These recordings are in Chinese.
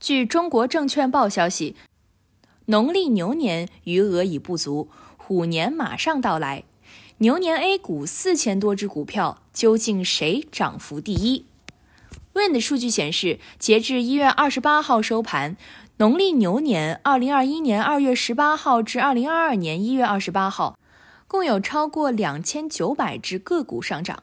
据中国证券报消息，农历牛年余额已不足，虎年马上到来。牛年 A 股四千多只股票，究竟谁涨幅第一？Wind 数据显示，截至一月二十八号收盘，农历牛年二零二一年二月十八号至二零二二年一月二十八号，共有超过两千九百只个股上涨。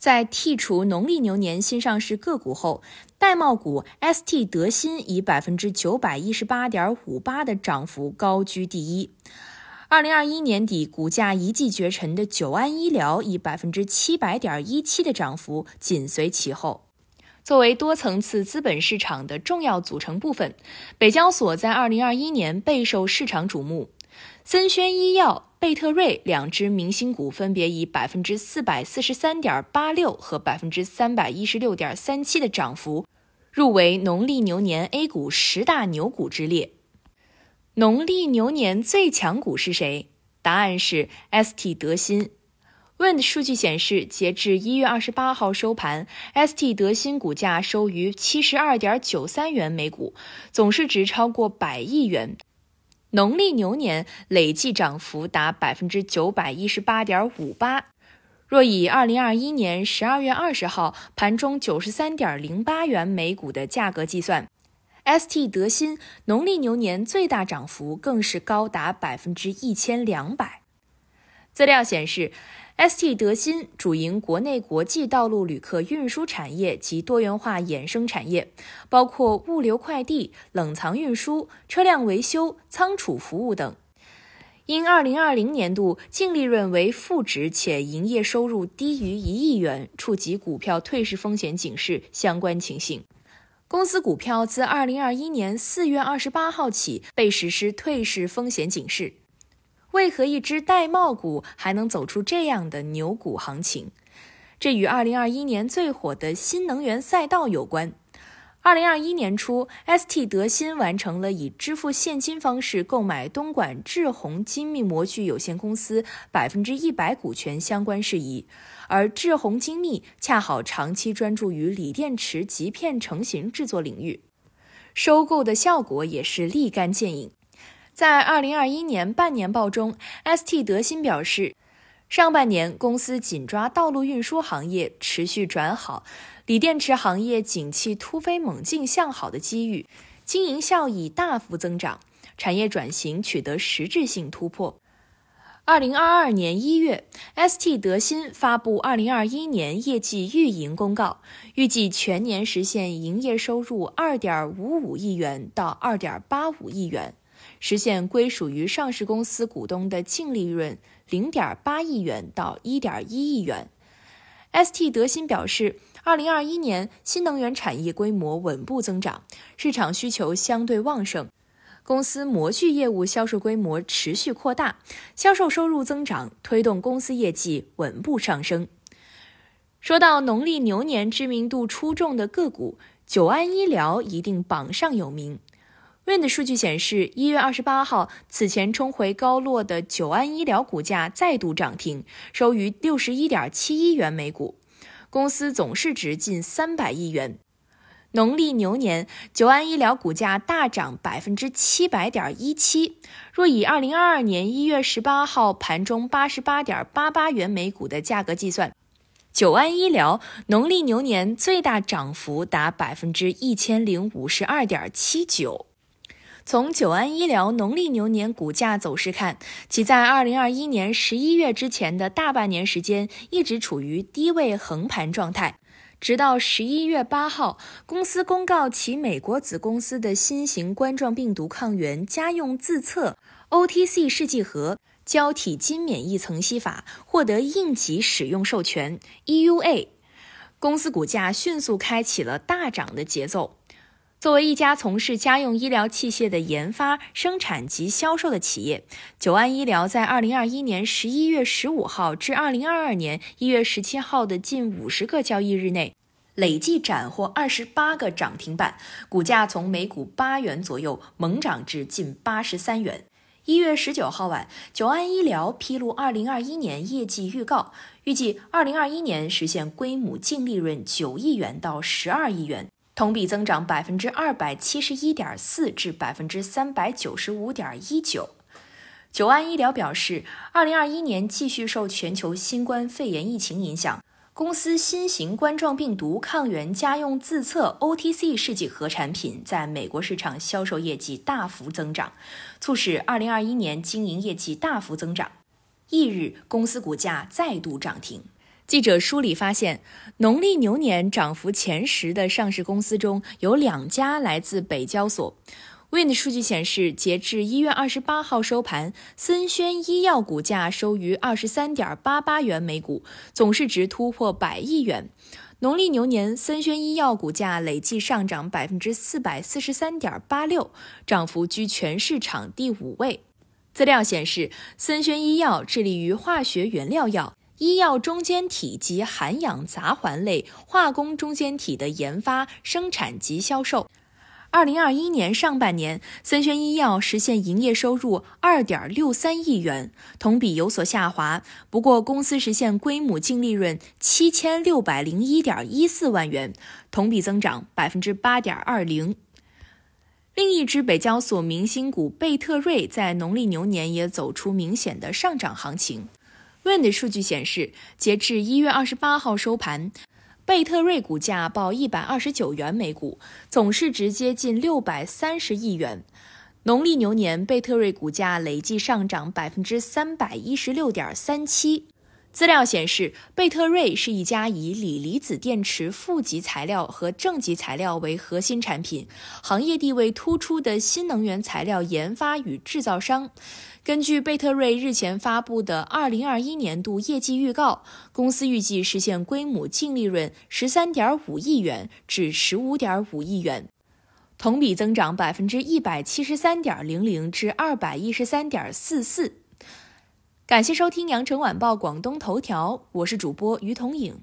在剔除农历牛年新上市个股后，玳瑁股 ST 德新以百分之九百一十八点五八的涨幅高居第一。二零二一年底股价一骑绝尘的久安医疗以百分之七百点一七的涨幅紧随其后。作为多层次资本市场的重要组成部分，北交所在二零二一年备受市场瞩目。森轩医药、贝特瑞两只明星股分别以百分之四百四十三点八六和百分之三百一十六点三七的涨幅，入围农历牛年 A 股十大牛股之列。农历牛年最强股是谁？答案是 ST 德新。Wind 数据显示，截至一月二十八号收盘，ST 德新股价收于七十二点九三元每股，总市值超过百亿元。农历牛年累计涨幅达百分之九百一十八点五八。若以二零二一年十二月二十号盘中九十三点零八元每股的价格计算，ST 德新农历牛年最大涨幅更是高达百分之一千两百。资料显示。ST 德新主营国内国际道路旅客运输产业及多元化衍生产业，包括物流快递、冷藏运输、车辆维修、仓储服务等。因2020年度净利润为负值且营业收入低于一亿元，触及股票退市风险警示相关情形。公司股票自2021年4月28号起被实施退市风险警示。为何一只玳瑁股还能走出这样的牛股行情？这与2021年最火的新能源赛道有关。2021年初，ST 德新完成了以支付现金方式购买东莞智宏精密模具有限公司百分之一百股权相关事宜，而智宏精密恰好长期专注于锂电池极片成型制作领域，收购的效果也是立竿见影。在二零二一年半年报中，ST 德新表示，上半年公司紧抓道路运输行业持续转好，锂电池行业景气突飞猛进向好的机遇，经营效益大幅增长，产业转型取得实质性突破。二零二二年一月，ST 德新发布二零二一年业绩预营公告，预计全年实现营业收入二点五五亿元到二点八五亿元。实现归属于上市公司股东的净利润零点八亿元到一点一亿元。ST 德新表示，二零二一年新能源产业规模稳步增长，市场需求相对旺盛，公司模具业务销售规模持续扩大，销售收入增长推动公司业绩稳步上升。说到农历牛年知名度出众的个股，久安医疗一定榜上有名。Wind 数据显示，一月二十八号，此前冲回高落的九安医疗股价再度涨停，收于六十一点七一元每股，公司总市值近三百亿元。农历牛年，九安医疗股价大涨百分之七百点一七。若以二零二二年一月十八号盘中八十八点八八元每股的价格计算，九安医疗农历牛年最大涨幅达百分之一千零五十二点七九。从久安医疗农历牛年股价走势看，其在二零二一年十一月之前的大半年时间一直处于低位横盘状态，直到十一月八号，公司公告其美国子公司的新型冠状病毒抗原家用自测 OTC 试剂盒胶体金免疫层析法获得应急使用授权 EUA，公司股价迅速开启了大涨的节奏。作为一家从事家用医疗器械的研发、生产及销售的企业，九安医疗在二零二一年十一月十五号至二零二二年一月十七号的近五十个交易日内，累计斩获二十八个涨停板，股价从每股八元左右猛涨至近八十三元。一月十九号晚，九安医疗披露二零二一年业绩预告，预计二零二一年实现规模净利润九亿元到十二亿元。同比增长百分之二百七十一点四至百分之三百九十五点一九。九安医疗表示，二零二一年继续受全球新冠肺炎疫情影响。公司新型冠状病毒抗原家用自测 OTC 试剂盒产品在美国市场销售业绩大幅增长，促使2021年经营业绩大幅增长。翌日，公司股价再度涨停。记者梳理发现，农历牛年涨幅前十的上市公司中有两家来自北交所。Wind 数据显示，截至一月二十八号收盘，森轩医药股价收于二十三点八八元每股，总市值突破百亿元。农历牛年，森轩医药股价累计上涨百分之四百四十三点八六，涨幅居全市场第五位。资料显示，森轩医药致力于化学原料药、医药中间体及含氧杂环类化工中间体的研发、生产及销售。二零二一年上半年，森轩医药实现营业收入二点六三亿元，同比有所下滑。不过，公司实现规模净利润七千六百零一点一四万元，同比增长百分之八点二零。另一只北交所明星股贝特瑞在农历牛年也走出明显的上涨行情。Wind 数据显示，截至一月二十八号收盘。贝特瑞股价报一百二十九元每股，总市值接近六百三十亿元。农历牛年，贝特瑞股价累计上涨百分之三百一十六点三七。资料显示，贝特瑞是一家以锂离子电池负极材料和正极材料为核心产品、行业地位突出的新能源材料研发与制造商。根据贝特瑞日前发布的2021年度业绩预告，公司预计实现规模净利润13.5亿元至15.5亿元，同比增长173.00%至213.44%。感谢收听羊城晚报广东头条，我是主播于彤颖。